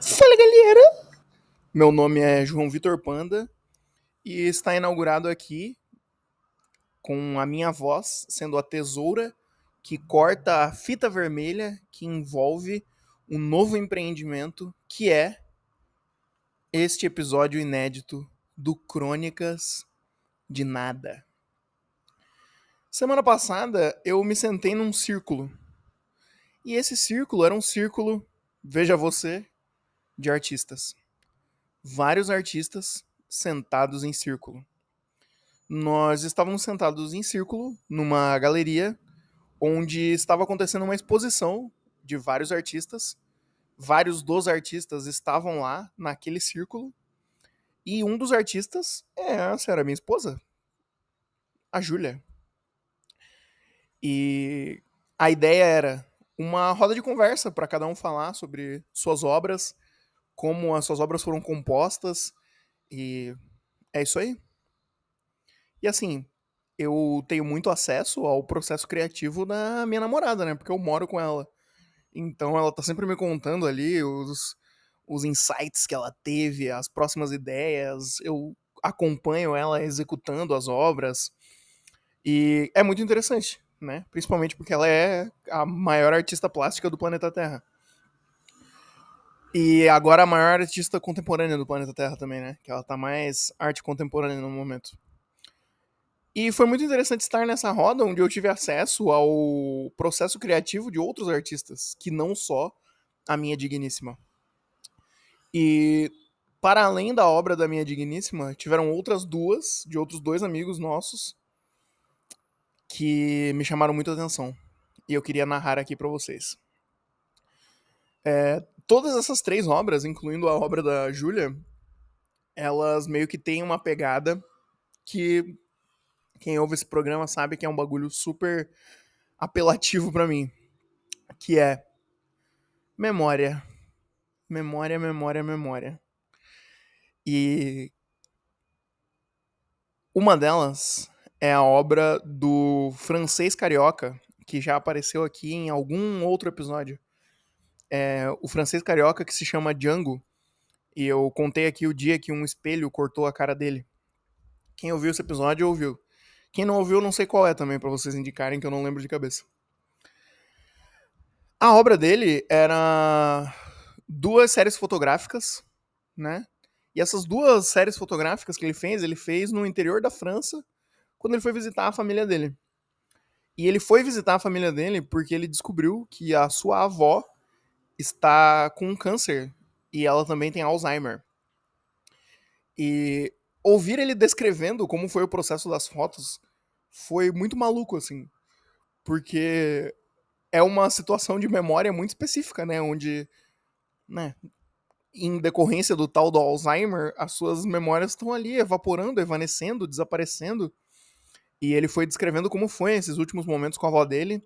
Fala galera! Meu nome é João Vitor Panda e está inaugurado aqui com a minha voz sendo a tesoura que corta a fita vermelha que envolve um novo empreendimento que é este episódio inédito do Crônicas de Nada. Semana passada eu me sentei num círculo. E esse círculo era um círculo, veja você, de artistas. Vários artistas sentados em círculo. Nós estávamos sentados em círculo numa galeria onde estava acontecendo uma exposição de vários artistas. Vários dos artistas estavam lá naquele círculo. E um dos artistas é a senhora minha esposa, a Júlia. E a ideia era uma roda de conversa para cada um falar sobre suas obras, como as suas obras foram compostas e é isso aí. E assim, eu tenho muito acesso ao processo criativo da minha namorada, né? Porque eu moro com ela. Então ela tá sempre me contando ali os, os insights que ela teve, as próximas ideias. Eu acompanho ela executando as obras. E é muito interessante, né? Principalmente porque ela é a maior artista plástica do planeta Terra. E agora a maior artista contemporânea do planeta Terra também, né? Que ela tá mais arte contemporânea no momento. E foi muito interessante estar nessa roda onde eu tive acesso ao processo criativo de outros artistas, que não só a minha digníssima. E para além da obra da minha digníssima, tiveram outras duas, de outros dois amigos nossos, que me chamaram muita atenção. E eu queria narrar aqui para vocês. É, todas essas três obras, incluindo a obra da Júlia, elas meio que têm uma pegada que quem ouve esse programa sabe que é um bagulho super apelativo para mim, que é memória. Memória, memória, memória. E uma delas é a obra do francês carioca, que já apareceu aqui em algum outro episódio é, o francês carioca que se chama Django. E eu contei aqui o dia que um espelho cortou a cara dele. Quem ouviu esse episódio ouviu. Quem não ouviu, não sei qual é também, para vocês indicarem, que eu não lembro de cabeça. A obra dele era duas séries fotográficas, né? E essas duas séries fotográficas que ele fez, ele fez no interior da França, quando ele foi visitar a família dele. E ele foi visitar a família dele porque ele descobriu que a sua avó está com câncer e ela também tem Alzheimer. E ouvir ele descrevendo como foi o processo das fotos foi muito maluco, assim. Porque é uma situação de memória muito específica, né? Onde, né, em decorrência do tal do Alzheimer, as suas memórias estão ali evaporando, evanecendo, desaparecendo. E ele foi descrevendo como foi esses últimos momentos com a avó dele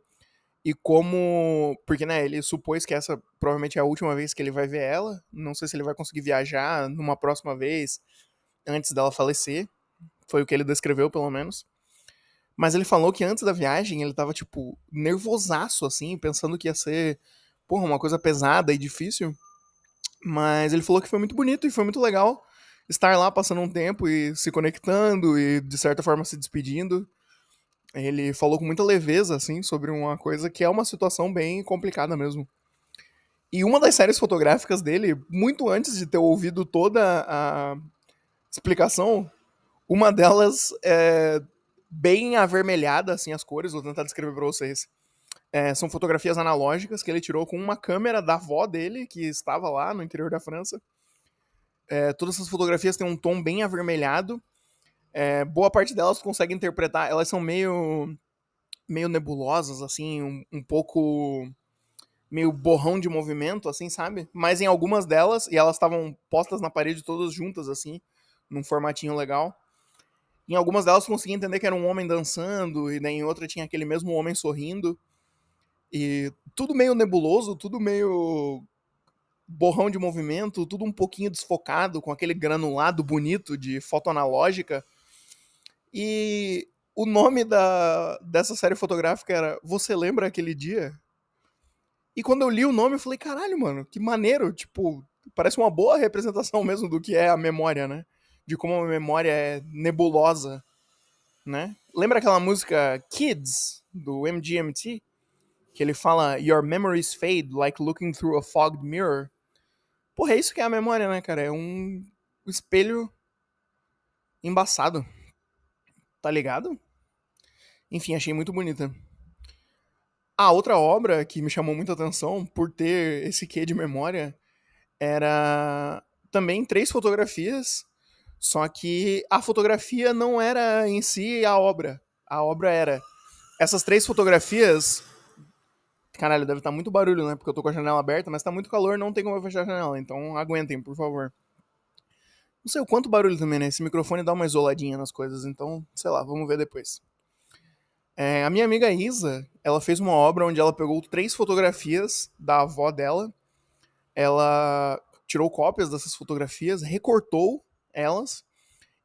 e como. Porque, né, ele supôs que essa provavelmente é a última vez que ele vai ver ela. Não sei se ele vai conseguir viajar numa próxima vez antes dela falecer. Foi o que ele descreveu, pelo menos. Mas ele falou que antes da viagem ele tava, tipo, nervosaço, assim, pensando que ia ser, porra, uma coisa pesada e difícil. Mas ele falou que foi muito bonito e foi muito legal estar lá passando um tempo e se conectando e, de certa forma, se despedindo. Ele falou com muita leveza, assim, sobre uma coisa que é uma situação bem complicada mesmo. E uma das séries fotográficas dele, muito antes de ter ouvido toda a explicação, uma delas é bem avermelhada, assim, as cores, vou tentar descrever pra vocês. É, são fotografias analógicas que ele tirou com uma câmera da avó dele, que estava lá no interior da França. É, todas essas fotografias têm um tom bem avermelhado, é, boa parte delas consegue interpretar, elas são meio meio nebulosas, assim, um, um, pouco meio borrão de movimento, assim, sabe? Mas em algumas delas, e elas estavam postas na parede todas juntas, assim, num formatinho legal. Em algumas delas consegui entender que era um homem dançando, e daí em outra tinha aquele mesmo homem sorrindo. E tudo meio nebuloso, tudo meio borrão de movimento, tudo um pouquinho desfocado, com aquele granulado bonito de foto analógica. E o nome da, dessa série fotográfica era Você Lembra Aquele Dia? E quando eu li o nome, eu falei, caralho, mano, que maneiro. Tipo, parece uma boa representação mesmo do que é a memória, né? De como a memória é nebulosa, né? Lembra aquela música Kids, do MGMT? Que ele fala, Your memories fade like looking through a fogged mirror. Porra, é isso que é a memória, né, cara? É um espelho embaçado. Tá ligado? Enfim, achei muito bonita. A outra obra que me chamou muita atenção por ter esse quê de memória era também três fotografias, só que a fotografia não era em si a obra. A obra era essas três fotografias. Caralho, deve estar muito barulho, né? Porque eu tô com a janela aberta, mas tá muito calor, não tem como eu fechar a janela, então aguentem, por favor. Não sei o quanto barulho também, né? Esse microfone dá uma isoladinha nas coisas, então, sei lá, vamos ver depois. É, a minha amiga Isa, ela fez uma obra onde ela pegou três fotografias da avó dela, ela tirou cópias dessas fotografias, recortou elas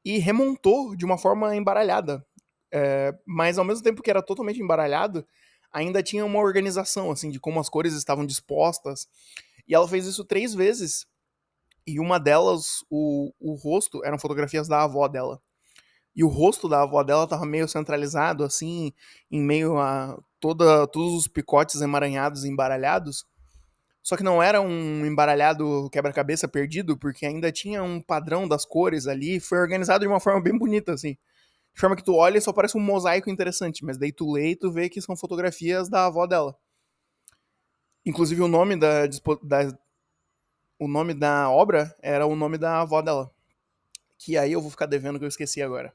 e remontou de uma forma embaralhada. É, mas ao mesmo tempo que era totalmente embaralhado, ainda tinha uma organização, assim, de como as cores estavam dispostas. E ela fez isso três vezes. E uma delas, o, o rosto, eram fotografias da avó dela e o rosto da avó dela tava meio centralizado, assim, em meio a toda, todos os picotes emaranhados e embaralhados. Só que não era um embaralhado quebra-cabeça perdido, porque ainda tinha um padrão das cores ali, foi organizado de uma forma bem bonita, assim. De forma que tu olha e só parece um mosaico interessante, mas daí tu lê e tu vê que são fotografias da avó dela. Inclusive o nome da, da o nome da obra era o nome da avó dela. Que aí eu vou ficar devendo que eu esqueci agora.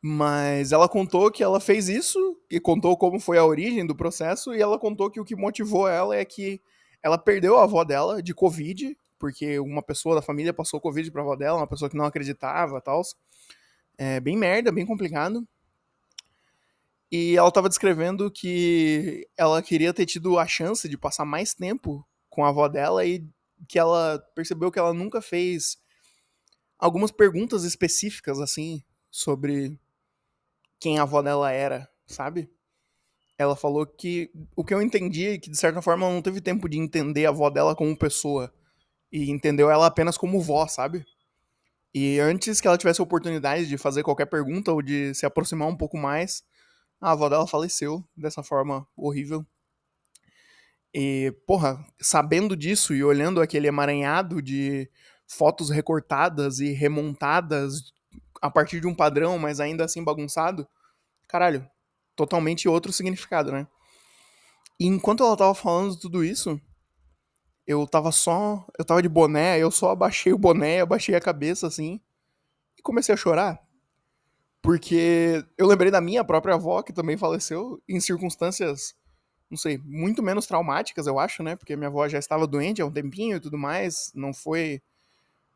Mas ela contou que ela fez isso, e contou como foi a origem do processo, e ela contou que o que motivou ela é que ela perdeu a avó dela de Covid, porque uma pessoa da família passou Covid pra avó dela, uma pessoa que não acreditava e tal. É bem merda, bem complicado. E ela estava descrevendo que ela queria ter tido a chance de passar mais tempo com a avó dela e que ela percebeu que ela nunca fez algumas perguntas específicas assim sobre quem a avó dela era, sabe? Ela falou que o que eu entendi é que, de certa forma, ela não teve tempo de entender a avó dela como pessoa. E entendeu ela apenas como vó, sabe? E antes que ela tivesse a oportunidade de fazer qualquer pergunta ou de se aproximar um pouco mais, a avó dela faleceu dessa forma horrível. E, porra, sabendo disso e olhando aquele emaranhado de fotos recortadas e remontadas a partir de um padrão, mas ainda assim bagunçado, caralho, totalmente outro significado, né? E enquanto ela tava falando tudo isso, eu tava só. Eu tava de boné, eu só abaixei o boné, abaixei a cabeça assim e comecei a chorar. Porque eu lembrei da minha própria avó, que também faleceu, em circunstâncias, não sei, muito menos traumáticas, eu acho, né? Porque minha avó já estava doente há um tempinho e tudo mais, não foi.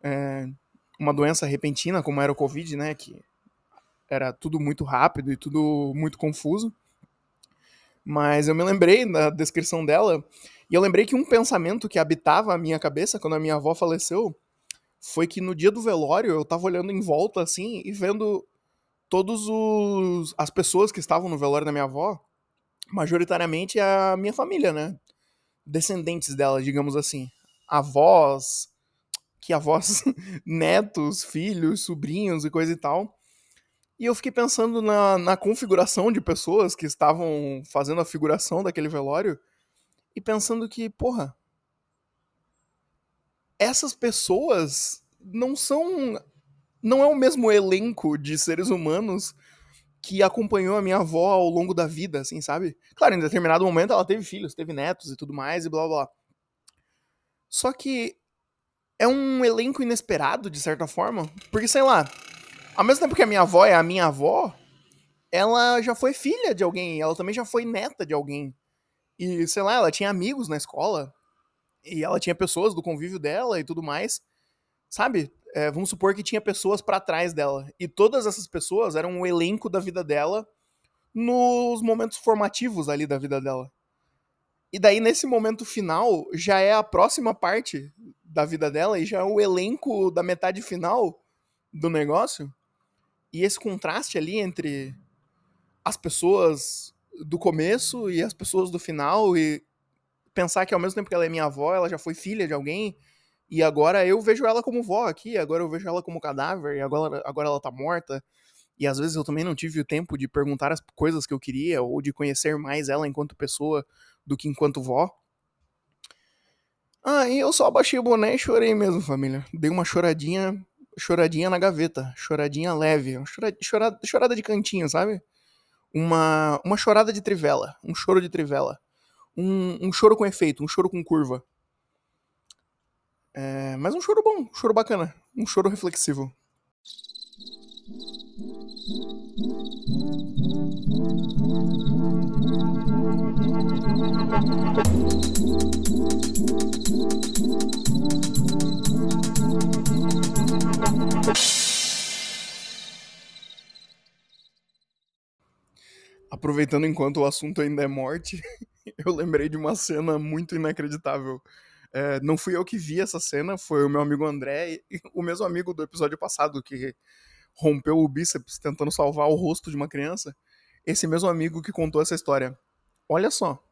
É, uma doença repentina, como era o Covid, né? Que era tudo muito rápido e tudo muito confuso. Mas eu me lembrei da descrição dela, e eu lembrei que um pensamento que habitava a minha cabeça quando a minha avó faleceu foi que no dia do velório eu tava olhando em volta assim e vendo todos os as pessoas que estavam no velório da minha avó, majoritariamente a minha família, né? Descendentes dela, digamos assim, avós, que avós, netos, filhos, sobrinhos e coisa e tal. E eu fiquei pensando na, na configuração de pessoas que estavam fazendo a figuração daquele velório e pensando que, porra, essas pessoas não são. Não é o mesmo elenco de seres humanos que acompanhou a minha avó ao longo da vida, assim, sabe? Claro, em determinado momento ela teve filhos, teve netos e tudo mais e blá blá. Só que é um elenco inesperado, de certa forma. Porque, sei lá, ao mesmo tempo que a minha avó é a minha avó, ela já foi filha de alguém, ela também já foi neta de alguém. E, sei lá, ela tinha amigos na escola, e ela tinha pessoas do convívio dela e tudo mais. Sabe? É, vamos supor que tinha pessoas para trás dela. E todas essas pessoas eram o elenco da vida dela nos momentos formativos ali da vida dela. E daí, nesse momento final, já é a próxima parte da vida dela e já é o elenco da metade final do negócio. E esse contraste ali entre as pessoas do começo e as pessoas do final e pensar que ao mesmo tempo que ela é minha avó, ela já foi filha de alguém E agora eu vejo ela como vó aqui, agora eu vejo ela como cadáver, e agora, agora ela tá morta. E às vezes eu também não tive o tempo de perguntar as coisas que eu queria, ou de conhecer mais ela enquanto pessoa do que enquanto vó. Ah, e eu só abaixei o boné e chorei mesmo, família. Dei uma choradinha, choradinha na gaveta, choradinha leve, uma chorada, chorada, chorada de cantinho, sabe? Uma, uma chorada de trivela, um choro de trivela. Um, um choro com efeito, um choro com curva. É, mas um choro bom, um choro bacana, um choro reflexivo. Aproveitando enquanto o assunto ainda é morte, eu lembrei de uma cena muito inacreditável. É, não fui eu que vi essa cena, foi o meu amigo André, o mesmo amigo do episódio passado que rompeu o bíceps tentando salvar o rosto de uma criança. Esse mesmo amigo que contou essa história. Olha só.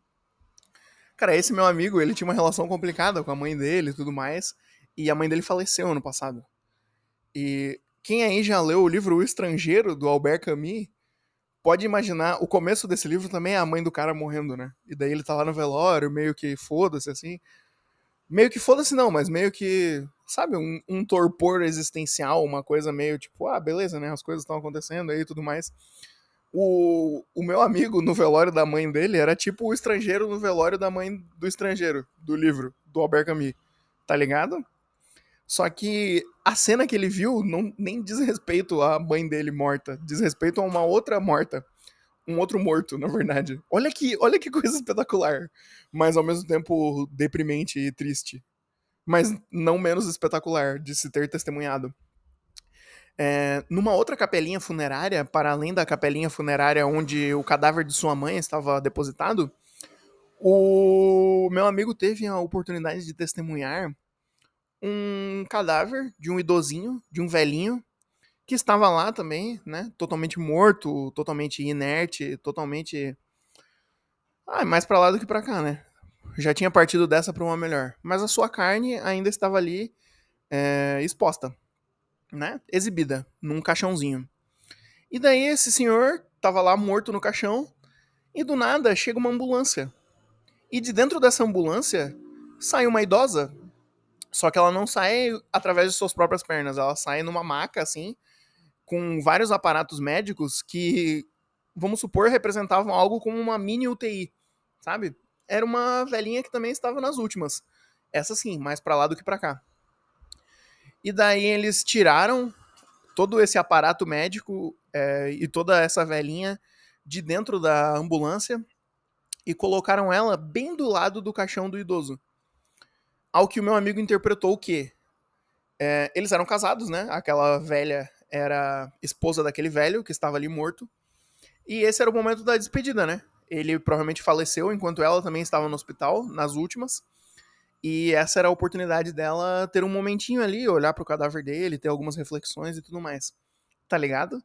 Cara, esse meu amigo, ele tinha uma relação complicada com a mãe dele e tudo mais, e a mãe dele faleceu ano passado. E quem aí já leu o livro O Estrangeiro, do Albert Camus, pode imaginar, o começo desse livro também é a mãe do cara morrendo, né? E daí ele tá lá no velório, meio que foda-se, assim. Meio que foda-se não, mas meio que, sabe, um, um, torpor existencial, uma coisa meio tipo, ah, beleza, né? As coisas estão acontecendo aí e tudo mais. O, o meu amigo no velório da mãe dele era tipo o estrangeiro no velório da mãe do estrangeiro, do livro, do Albert Camus. Tá ligado? Só que a cena que ele viu não nem diz respeito à mãe dele morta, diz respeito a uma outra morta. Um outro morto, na verdade. Olha que, olha que coisa espetacular. Mas ao mesmo tempo deprimente e triste. Mas não menos espetacular de se ter testemunhado. É, numa outra capelinha funerária, para além da capelinha funerária onde o cadáver de sua mãe estava depositado, o meu amigo teve a oportunidade de testemunhar um cadáver de um idosinho, de um velhinho, que estava lá também, né? Totalmente morto, totalmente inerte, totalmente. Ah, mais para lá do que para cá, né? Já tinha partido dessa para uma melhor. Mas a sua carne ainda estava ali é, exposta, né? Exibida, num caixãozinho. E daí esse senhor estava lá morto no caixão, e do nada chega uma ambulância. E de dentro dessa ambulância sai uma idosa só que ela não sai através de suas próprias pernas, ela sai numa maca, assim, com vários aparatos médicos que, vamos supor, representavam algo como uma mini UTI, sabe? Era uma velhinha que também estava nas últimas. Essa sim, mais para lá do que para cá. E daí eles tiraram todo esse aparato médico é, e toda essa velhinha de dentro da ambulância e colocaram ela bem do lado do caixão do idoso. Ao que o meu amigo interpretou o quê? É, eles eram casados, né? Aquela velha era esposa daquele velho que estava ali morto. E esse era o momento da despedida, né? Ele provavelmente faleceu enquanto ela também estava no hospital, nas últimas. E essa era a oportunidade dela ter um momentinho ali, olhar pro cadáver dele, ter algumas reflexões e tudo mais. Tá ligado?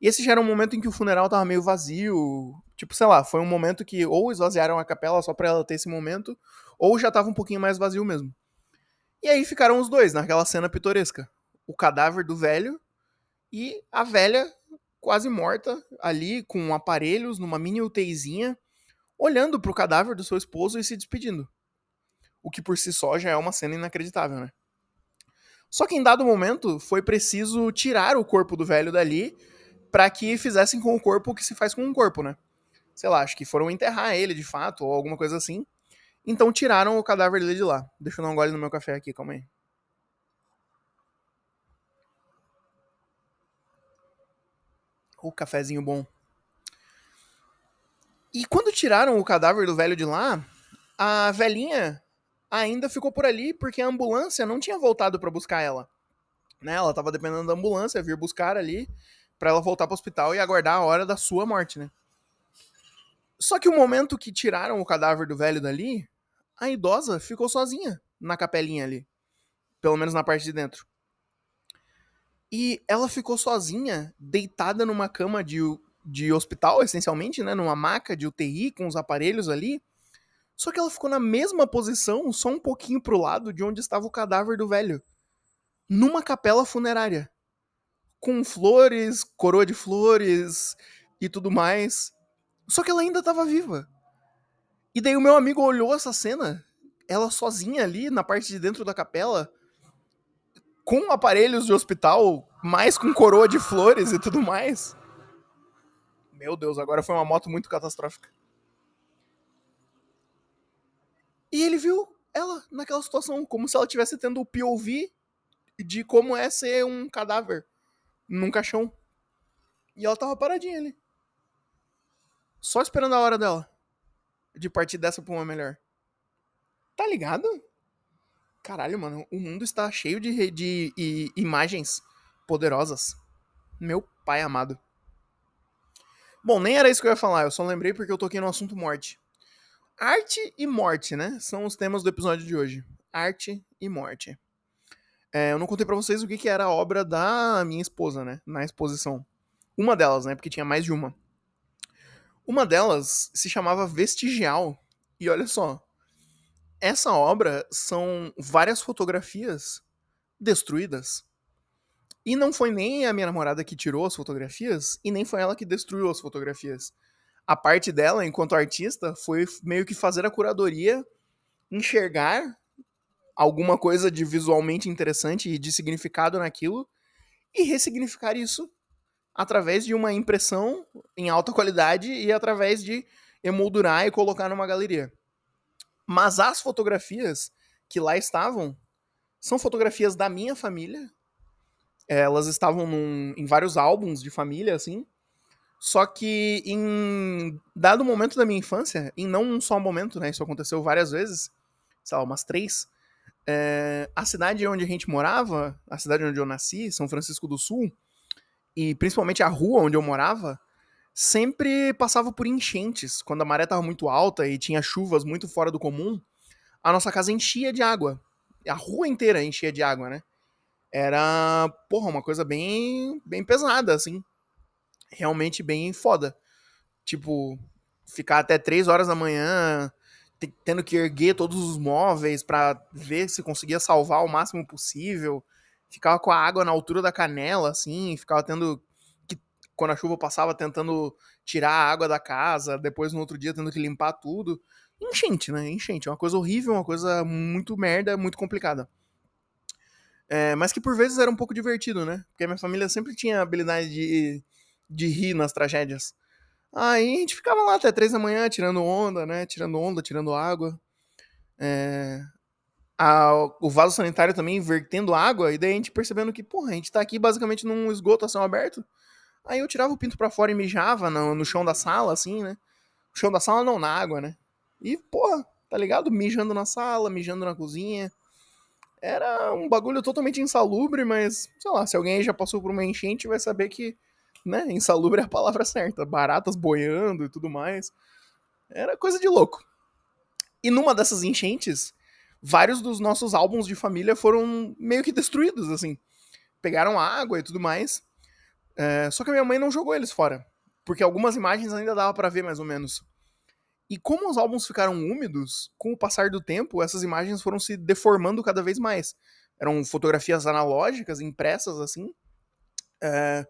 E esse já era um momento em que o funeral tava meio vazio. Tipo, sei lá, foi um momento que ou esvaziaram a capela só pra ela ter esse momento, ou já tava um pouquinho mais vazio mesmo. E aí ficaram os dois naquela cena pitoresca. O cadáver do velho e a velha quase morta ali com aparelhos numa mini UTIzinha, olhando pro cadáver do seu esposo e se despedindo. O que por si só já é uma cena inacreditável, né? Só que em dado momento foi preciso tirar o corpo do velho dali para que fizessem com o corpo o que se faz com um corpo, né? Sei lá, acho que foram enterrar ele de fato ou alguma coisa assim. Então tiraram o cadáver dele de lá. Deixa eu dar um gole no meu café aqui, calma aí. O cafezinho bom. E quando tiraram o cadáver do velho de lá, a velhinha ainda ficou por ali porque a ambulância não tinha voltado para buscar ela. Né? Ela tava dependendo da ambulância vir buscar ali para ela voltar para o hospital e aguardar a hora da sua morte, né? Só que o momento que tiraram o cadáver do velho dali, a idosa ficou sozinha na capelinha ali. Pelo menos na parte de dentro. E ela ficou sozinha, deitada numa cama de, de hospital, essencialmente, né? Numa maca de UTI com os aparelhos ali, Só que ela ficou na mesma posição, só um pouquinho pro lado de onde estava o cadáver do velho. Numa capela funerária. Com flores, coroa de flores e tudo mais. Só que ela ainda estava viva. E daí o meu amigo olhou essa cena, ela sozinha ali na parte de dentro da capela, com aparelhos de hospital, mais com coroa de flores e tudo mais. Meu Deus, agora foi uma moto muito catastrófica. E ele viu ela naquela situação, como se ela tivesse tendo o POV de como é ser um cadáver num caixão. E ela tava paradinha ali. Só esperando a hora dela de partir dessa pra uma melhor. Tá ligado? Caralho, mano, o mundo está cheio de, de, de imagens poderosas. Meu pai amado. Bom, nem era isso que eu ia falar, eu só lembrei porque eu toquei no assunto morte. Arte e morte, né? São os temas do episódio de hoje. Arte e morte. É, eu não contei para vocês o que, que era a obra da minha esposa, né? Na exposição. Uma delas, né? Porque tinha mais de uma. Uma delas se chamava Vestigial. E olha só, essa obra são várias fotografias destruídas. E não foi nem a minha namorada que tirou as fotografias, e nem foi ela que destruiu as fotografias. A parte dela, enquanto artista, foi meio que fazer a curadoria, enxergar alguma coisa de visualmente interessante e de significado naquilo, e ressignificar isso através de uma impressão em alta qualidade e através de emoldurar e colocar numa galeria. Mas as fotografias que lá estavam são fotografias da minha família. Elas estavam num, em vários álbuns de família, assim. Só que em dado momento da minha infância, em não um só momento, né? Isso aconteceu várias vezes, sei lá, umas três. É, a cidade onde a gente morava, a cidade onde eu nasci, São Francisco do Sul, e principalmente a rua onde eu morava, sempre passava por enchentes. Quando a maré estava muito alta e tinha chuvas muito fora do comum, a nossa casa enchia de água. A rua inteira enchia de água, né? Era, porra, uma coisa bem, bem pesada, assim. Realmente bem foda. Tipo, ficar até 3 horas da manhã tendo que erguer todos os móveis para ver se conseguia salvar o máximo possível ficava com a água na altura da canela, assim, ficava tendo quando a chuva passava, tentando tirar a água da casa, depois no outro dia tendo que limpar tudo. Enchente, né? Enchente. É uma coisa horrível, uma coisa muito merda, muito complicada. É, mas que por vezes era um pouco divertido, né? Porque minha família sempre tinha a habilidade de, de rir nas tragédias. Aí a gente ficava lá até três da manhã tirando onda, né? Tirando onda, tirando água. É, a, o vaso sanitário também vertendo água, e daí a gente percebendo que, porra, a gente tá aqui basicamente num esgoto a céu aberto. Aí eu tirava o pinto para fora e mijava no, no chão da sala, assim, né? O chão da sala não, na água, né? E, porra, tá ligado? Mijando na sala, mijando na cozinha. Era um bagulho totalmente insalubre, mas, sei lá, se alguém já passou por uma enchente, vai saber que, né, insalubre é a palavra certa. Baratas boiando e tudo mais. Era coisa de louco. E numa dessas enchentes, vários dos nossos álbuns de família foram meio que destruídos, assim. Pegaram água e tudo mais. É, só que a minha mãe não jogou eles fora. Porque algumas imagens ainda dava para ver, mais ou menos. E como os álbuns ficaram úmidos, com o passar do tempo, essas imagens foram se deformando cada vez mais. Eram fotografias analógicas, impressas assim, é,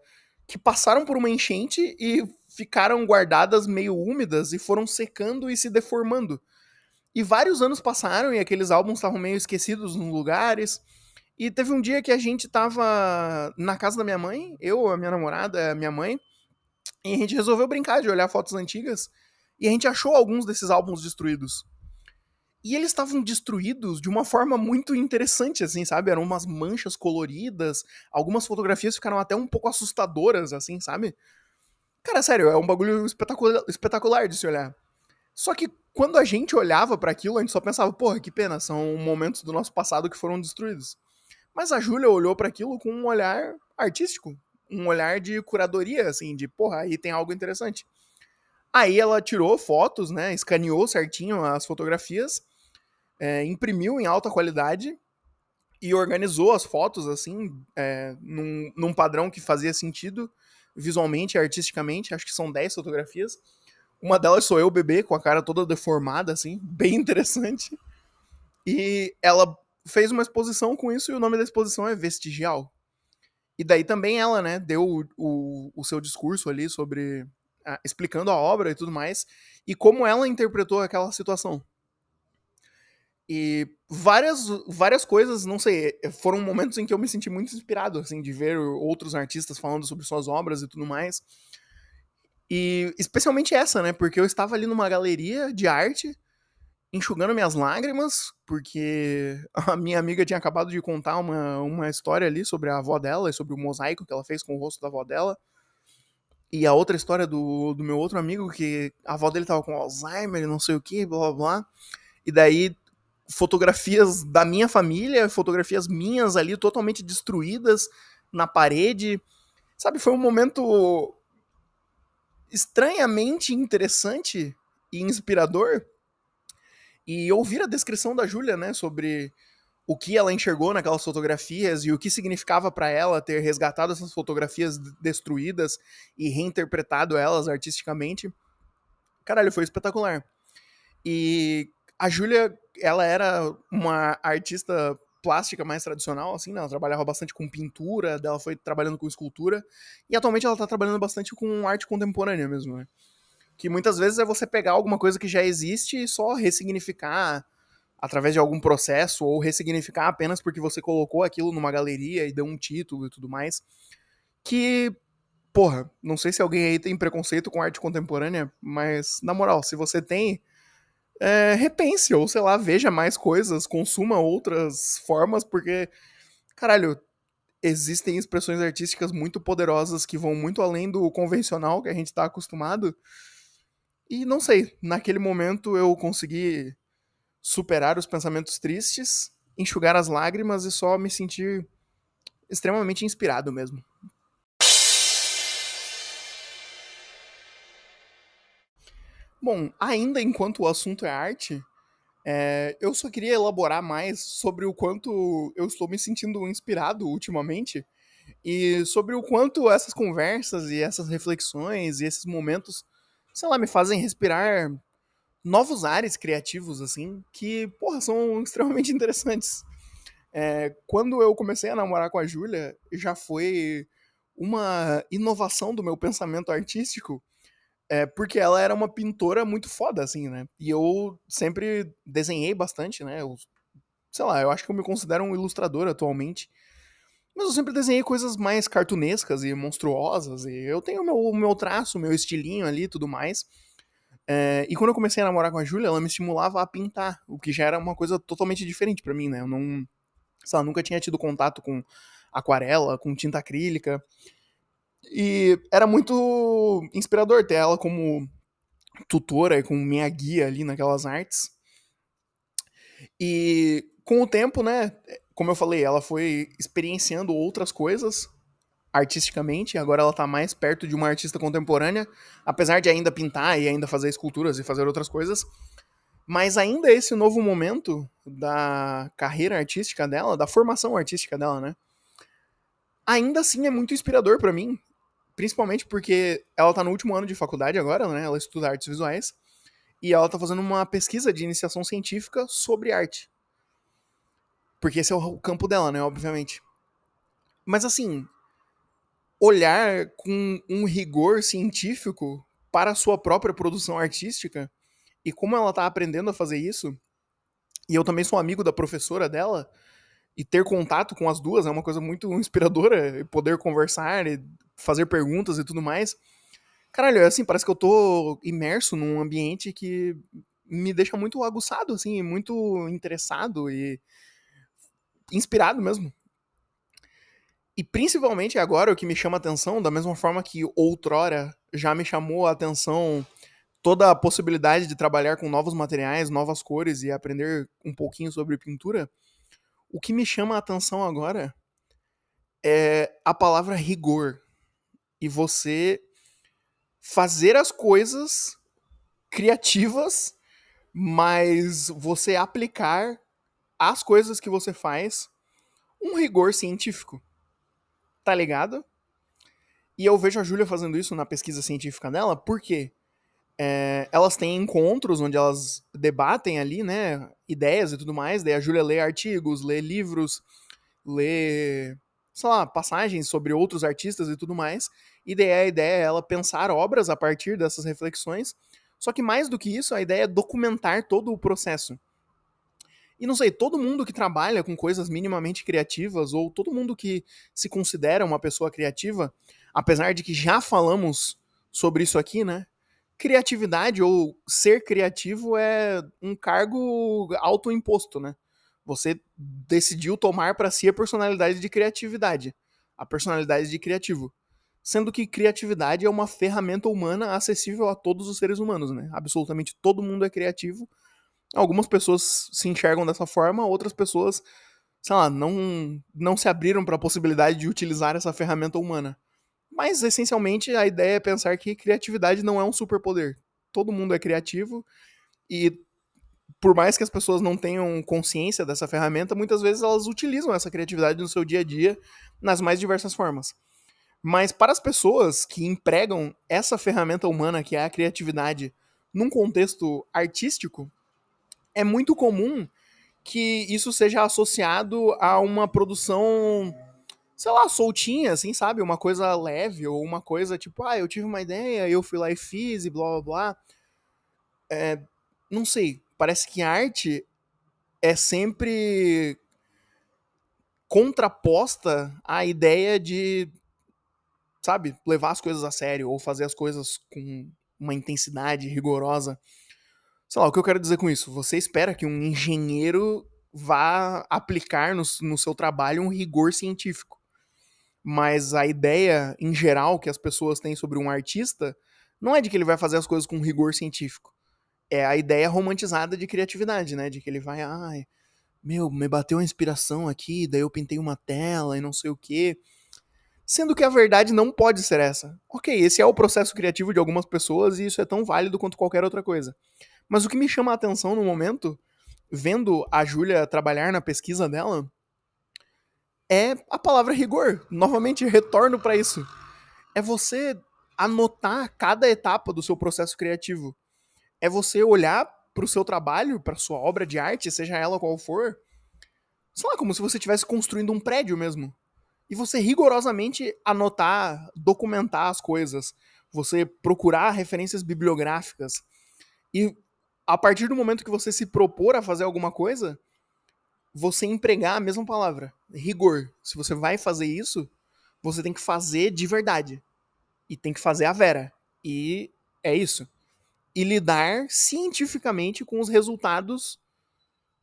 que passaram por uma enchente e ficaram guardadas meio úmidas e foram secando e se deformando. E vários anos passaram e aqueles álbuns estavam meio esquecidos nos lugares. E teve um dia que a gente tava na casa da minha mãe, eu, a minha namorada, a minha mãe, e a gente resolveu brincar de olhar fotos antigas. E a gente achou alguns desses álbuns destruídos. E eles estavam destruídos de uma forma muito interessante, assim, sabe? Eram umas manchas coloridas, algumas fotografias ficaram até um pouco assustadoras, assim, sabe? Cara, sério, é um bagulho espetacular, espetacular de se olhar. Só que quando a gente olhava para aquilo, a gente só pensava, porra, que pena, são momentos do nosso passado que foram destruídos. Mas a Júlia olhou para aquilo com um olhar artístico, um olhar de curadoria, assim, de, porra, aí tem algo interessante. Aí ela tirou fotos, né, escaneou certinho as fotografias, é, imprimiu em alta qualidade e organizou as fotos, assim, é, num, num padrão que fazia sentido visualmente e artisticamente, acho que são 10 fotografias Uma delas sou eu, bebê, com a cara toda deformada, assim, bem interessante. E ela fez uma exposição com isso e o nome da exposição é Vestigial. E daí também ela, né, deu o, o, o seu discurso ali sobre. Ah, explicando a obra e tudo mais, e como ela interpretou aquela situação. E várias, várias coisas, não sei, foram momentos em que eu me senti muito inspirado, assim, de ver outros artistas falando sobre suas obras e tudo mais. E especialmente essa, né? Porque eu estava ali numa galeria de arte, enxugando minhas lágrimas, porque a minha amiga tinha acabado de contar uma, uma história ali sobre a avó dela e sobre o mosaico que ela fez com o rosto da avó dela. E a outra história do, do meu outro amigo, que a avó dele tava com Alzheimer e não sei o que, blá blá blá. E daí fotografias da minha família, fotografias minhas ali totalmente destruídas na parede. Sabe, foi um momento estranhamente interessante e inspirador. E ouvir a descrição da Júlia, né, sobre o que ela enxergou naquelas fotografias e o que significava para ela ter resgatado essas fotografias destruídas e reinterpretado elas artisticamente. Caralho, foi espetacular. E a Júlia, ela era uma artista plástica mais tradicional, assim, né? Ela trabalhava bastante com pintura, ela foi trabalhando com escultura, e atualmente ela tá trabalhando bastante com arte contemporânea mesmo, né? Que muitas vezes é você pegar alguma coisa que já existe e só ressignificar através de algum processo, ou ressignificar apenas porque você colocou aquilo numa galeria e deu um título e tudo mais. Que, porra, não sei se alguém aí tem preconceito com arte contemporânea, mas, na moral, se você tem é, repense, ou sei lá, veja mais coisas, consuma outras formas, porque, caralho, existem expressões artísticas muito poderosas que vão muito além do convencional que a gente tá acostumado. E não sei, naquele momento eu consegui superar os pensamentos tristes, enxugar as lágrimas e só me sentir extremamente inspirado mesmo. Bom, ainda enquanto o assunto é arte, é, eu só queria elaborar mais sobre o quanto eu estou me sentindo inspirado ultimamente e sobre o quanto essas conversas e essas reflexões e esses momentos, sei lá, me fazem respirar novos ares criativos, assim, que, porra, são extremamente interessantes. É, quando eu comecei a namorar com a Júlia, já foi uma inovação do meu pensamento artístico é porque ela era uma pintora muito foda, assim, né? E eu sempre desenhei bastante, né? Eu, sei lá, eu acho que eu me considero um ilustrador atualmente. Mas eu sempre desenhei coisas mais cartunescas e monstruosas. E eu tenho o meu, meu traço, meu estilinho ali e tudo mais. É, e quando eu comecei a namorar com a Júlia, ela me estimulava a pintar, o que já era uma coisa totalmente diferente para mim, né? Eu não. Sei lá, nunca tinha tido contato com aquarela, com tinta acrílica. E era muito inspirador ter ela como tutora e como minha guia ali naquelas artes. E com o tempo, né, como eu falei, ela foi experienciando outras coisas artisticamente, agora ela tá mais perto de uma artista contemporânea, apesar de ainda pintar e ainda fazer esculturas e fazer outras coisas. Mas ainda esse novo momento da carreira artística dela, da formação artística dela, né? Ainda assim é muito inspirador para mim Principalmente porque ela tá no último ano de faculdade agora, né? Ela estuda artes visuais. E ela tá fazendo uma pesquisa de iniciação científica sobre arte. Porque esse é o campo dela, né? Obviamente. Mas assim, olhar com um rigor científico para a sua própria produção artística e como ela tá aprendendo a fazer isso. E eu também sou amigo da professora dela, e ter contato com as duas é uma coisa muito inspiradora, poder conversar e fazer perguntas e tudo mais. Caralho, é assim, parece que eu tô imerso num ambiente que me deixa muito aguçado, assim, muito interessado e inspirado mesmo. E principalmente agora o que me chama a atenção, da mesma forma que outrora já me chamou a atenção toda a possibilidade de trabalhar com novos materiais, novas cores e aprender um pouquinho sobre pintura, o que me chama a atenção agora é a palavra rigor. E você fazer as coisas criativas, mas você aplicar as coisas que você faz um rigor científico. Tá ligado? E eu vejo a Júlia fazendo isso na pesquisa científica dela, porque É, elas têm encontros onde elas debatem ali, né, ideias e tudo mais. Daí a Júlia lê artigos, lê livros, lê, sei lá, passagens sobre outros artistas e tudo mais. E daí a ideia é ela pensar obras a partir dessas reflexões. Só que mais do que isso, a ideia é documentar todo o processo. E não sei, todo mundo que trabalha com coisas minimamente criativas, ou todo mundo que se considera uma pessoa criativa, apesar de que já falamos sobre isso aqui, né? Criatividade ou ser criativo é um cargo autoimposto, né? Você decidiu tomar para si a personalidade de criatividade, a personalidade de criativo. Sendo que criatividade é uma ferramenta humana acessível a todos os seres humanos, né? Absolutamente todo mundo é criativo Algumas pessoas se enxergam dessa forma, outras pessoas, sei lá, não, não se abriram para a possibilidade de utilizar essa ferramenta humana. Mas, essencialmente, a ideia é pensar que criatividade não é um superpoder. Todo mundo é criativo e, por mais que as pessoas não tenham consciência dessa ferramenta, muitas vezes elas utilizam essa criatividade no seu dia a dia nas mais diversas formas. Mas, para as pessoas que empregam essa ferramenta humana, que é a criatividade, num contexto artístico, é muito comum que isso seja associado a uma produção, sei lá, soltinha, assim, sabe? Uma coisa leve, ou uma coisa tipo, ah, eu tive uma ideia, eu fui lá e fiz, e blá blá blá. É, não sei, parece que arte é sempre contraposta à ideia de, sabe, levar as coisas a sério, ou fazer as coisas com uma intensidade rigorosa. Sei lá, o que eu quero dizer com isso? Você espera que um engenheiro vá aplicar no, no seu trabalho um rigor científico. Mas a ideia, em geral, que as pessoas têm sobre um artista não é de que ele vai fazer as coisas com rigor científico. É a ideia romantizada de criatividade, né? De que ele vai, ai, meu, me bateu uma inspiração aqui, daí eu pintei uma tela e não sei o quê. Sendo que a verdade não pode ser essa. Ok, esse é o processo criativo de algumas pessoas e isso é tão válido quanto qualquer outra coisa. Mas o que me chama a atenção no momento, vendo a Júlia trabalhar na pesquisa dela, é a palavra rigor. Novamente, retorno para isso. É você anotar cada etapa do seu processo criativo. É você olhar para o seu trabalho, para sua obra de arte, seja ela qual for, sei lá, como se você estivesse construindo um prédio mesmo. E você rigorosamente anotar, documentar as coisas, você procurar referências bibliográficas e a partir do momento que você se propor a fazer alguma coisa, você empregar a mesma palavra, rigor. Se você vai fazer isso, você tem que fazer de verdade. E tem que fazer a vera. E é isso. E lidar cientificamente com os resultados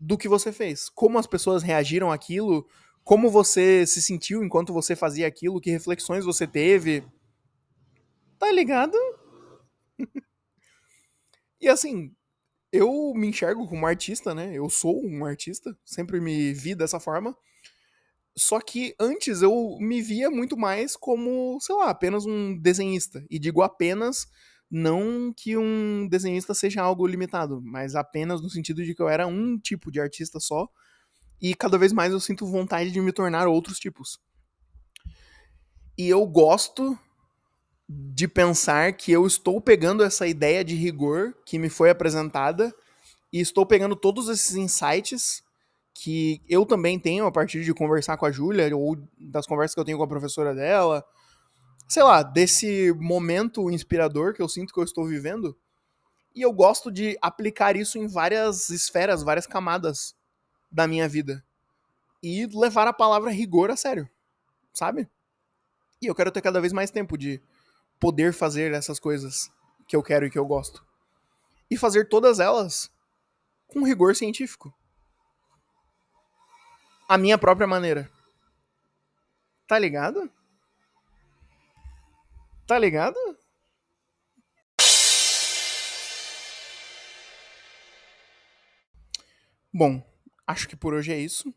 do que você fez. Como as pessoas reagiram àquilo, como você se sentiu enquanto você fazia aquilo, que reflexões você teve. Tá ligado? e assim, eu me enxergo como artista, né? Eu sou um artista, sempre me vi dessa forma. Só que antes eu me via muito mais como, sei lá, apenas um desenhista. E digo apenas, não que um desenhista seja algo limitado, mas apenas no sentido de que eu era um tipo de artista só. E cada vez mais eu sinto vontade de me tornar outros tipos. E eu gosto de pensar que eu estou pegando essa ideia de rigor que me foi apresentada e estou pegando todos esses insights que eu também tenho a partir de conversar com a Júlia ou das conversas que eu tenho com a professora dela, sei lá, desse momento inspirador que eu sinto que eu estou vivendo. E eu gosto de aplicar isso em várias esferas, várias camadas da minha vida. E levar a palavra rigor a sério, sabe? E eu quero ter cada vez mais tempo de poder fazer essas coisas que eu quero e que eu gosto. E fazer todas elas com rigor científico. A minha própria maneira. Tá ligado? Tá ligado? Bom, acho que por hoje é isso.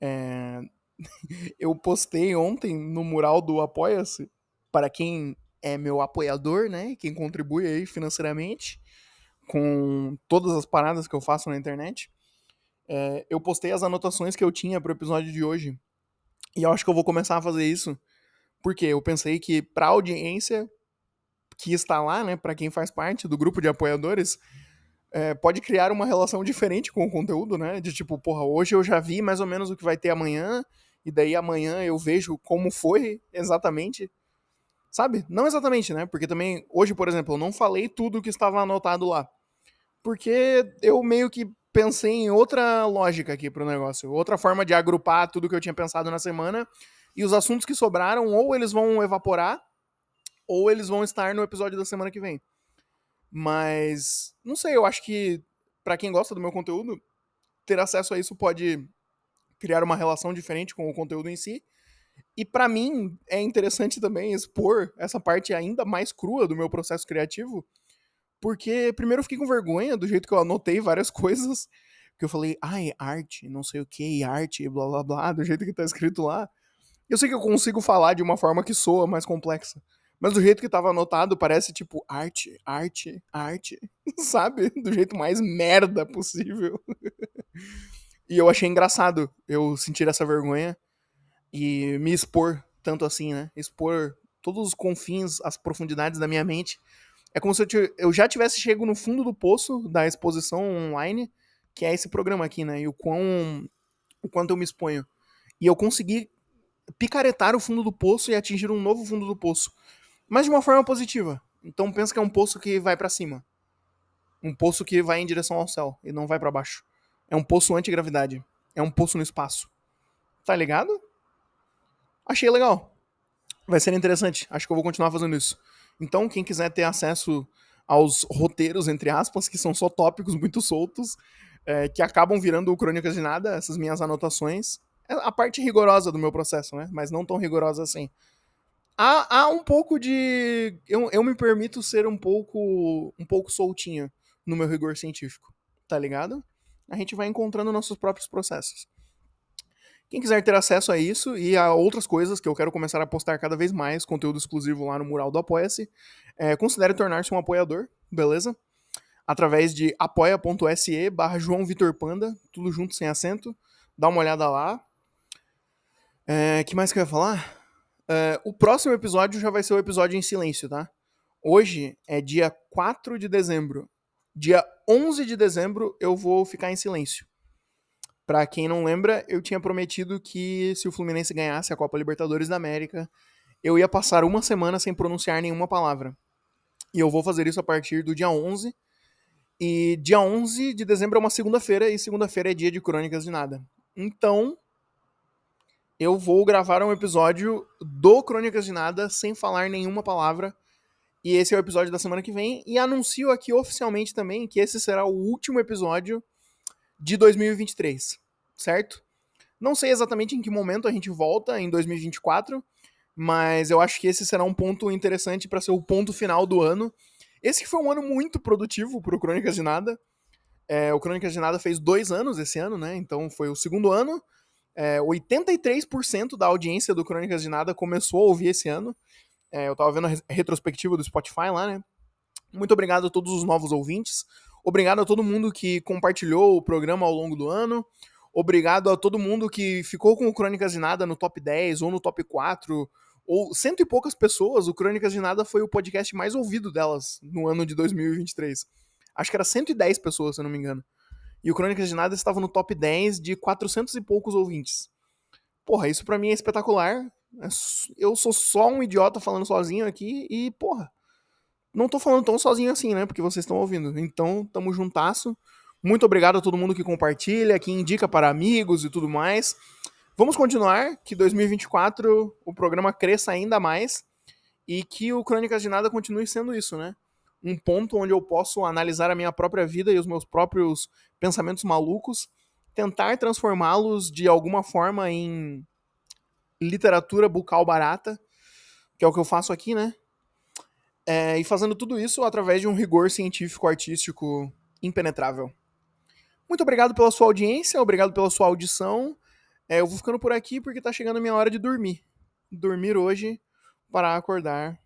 É... eu postei ontem no mural do Apoia-se, para quem é meu apoiador, né? Quem contribui aí financeiramente com todas as paradas que eu faço na internet. É, eu postei as anotações que eu tinha pro episódio de hoje. E eu acho que eu vou começar a fazer isso. Porque eu pensei que pra audiência que está lá, né, para quem faz parte do grupo de apoiadores, é, pode criar uma relação diferente com o conteúdo, né? De tipo, porra, hoje eu já vi mais ou menos o que vai ter amanhã, e daí amanhã eu vejo como foi exatamente. Sabe? Não exatamente, né? Porque também, hoje, por exemplo, eu não falei tudo o que estava anotado lá. Porque eu meio que pensei em outra lógica aqui pro negócio, outra forma de agrupar tudo que eu tinha pensado na semana, e os assuntos que sobraram, ou eles vão evaporar, ou eles vão estar no episódio da semana que vem. Mas, não sei, eu acho que para quem gosta do meu conteúdo, ter acesso a isso pode criar uma relação diferente com o conteúdo em si. E para mim é interessante também expor essa parte ainda mais crua do meu processo criativo, porque primeiro eu fiquei com vergonha do jeito que eu anotei várias coisas, que eu falei, ai, arte, não sei o que, arte, blá blá blá, do jeito que tá escrito lá. Eu sei que eu consigo falar de uma forma que soa mais complexa. Mas do jeito que tava anotado, parece tipo arte, arte, arte, sabe? Do jeito mais merda possível. e eu achei engraçado eu sentir essa vergonha e me expor tanto assim, né? Expor todos os confins, as profundidades da minha mente. É como se eu, eu já tivesse chego no fundo do poço da exposição online, que é esse programa aqui, né? E o quão o quanto eu me exponho. E eu consegui picaretar o fundo do poço e atingir um novo fundo do poço mas de uma forma positiva. Então pensa que é um poço que vai para cima. Um poço que vai em direção ao céu e não vai para baixo. É um poço antigravidade. É um poço no espaço. Tá ligado? Achei legal. Vai ser interessante. Acho que eu vou continuar fazendo isso. Então, quem quiser ter acesso aos roteiros, entre aspas, que são só tópicos muito soltos, é, que acabam virando crônicas de nada, essas minhas anotações. É a parte rigorosa do meu processo, né? Mas não tão rigorosa assim há, há um pouco de. Eu, eu me permito ser um pouco, um pouco soltinho no meu rigor científico, tá ligado? A gente vai encontrando nossos próprios processos. Quem quiser ter acesso a isso e a outras coisas que eu quero começar a postar cada vez mais, conteúdo exclusivo lá no mural do Apoia-se, é, considere tornar-se um apoiador, beleza? Através de apoia.se barra João Vitor Panda, tudo junto sem acento. Dá uma olhada lá. É, que mais que eu ia falar? Uh, o próximo episódio já vai ser o episódio em silêncio, tá? Hoje é dia 4 de dezembro. Dia 11 de dezembro eu vou ficar em silêncio. Pra quem não lembra, eu tinha prometido que se o Fluminense ganhasse a Copa Libertadores da América, eu ia passar uma semana sem pronunciar nenhuma palavra. E eu vou fazer isso a partir do dia 11. E dia 11 de dezembro é uma segunda-feira, e segunda-feira é dia de Crônicas de Nada. Então, eu vou gravar um episódio do Crônicas de Nada sem falar nenhuma palavra. E esse é o episódio da semana que vem. E anuncio aqui oficialmente também que esse será o último episódio de 2023, certo? Não sei exatamente em que momento a gente volta em 2024, mas eu acho que esse será um ponto interessante para ser o ponto final do ano. Esse foi um ano muito produtivo para o Crônicas de Nada. É, o Crônicas de Nada fez dois anos esse ano, né? Então foi o segundo ano é, 83% da audiência do Crônicas de Nada começou a ouvir esse ano. É, eu tava vendo a retrospectiva do Spotify lá, né? Muito obrigado a todos os novos ouvintes. Obrigado a todo mundo que compartilhou o programa ao longo do ano. Obrigado a todo mundo que ficou com o Crônicas de Nada no top 10 ou no top 4. Ou cento e poucas pessoas, o Crônicas de Nada foi o podcast mais ouvido delas no ano de 2023. Acho que era 110 pessoas, se eu não me engano. E o Crônicas de Nada estava no top 10 de 400 e poucos ouvintes. Porra, isso para mim é espetacular. É eu sou só um idiota falando sozinho aqui e, porra, não tô falando tão sozinho assim, né? Porque vocês estão ouvindo. Então, tamo juntasso. Muito obrigado a todo mundo que compartilha, que indica para amigos e tudo mais. Vamos continuar, que 2024 o programa cresça ainda mais e que o Crônicas de Nada continue sendo isso, né? um ponto onde eu posso analisar a minha própria vida e os meus próprios pensamentos malucos, tentar transformá-los de alguma forma em literatura bucal barata, que é o que eu faço aqui, né? É, e fazendo tudo isso através de um rigor científico-artístico impenetrável. Muito obrigado pela sua audiência, obrigado pela sua audição. É, eu vou ficando por aqui porque tá chegando a minha hora de dormir. Dormir hoje para acordar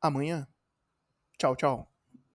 amanhã. Tchau, tchau.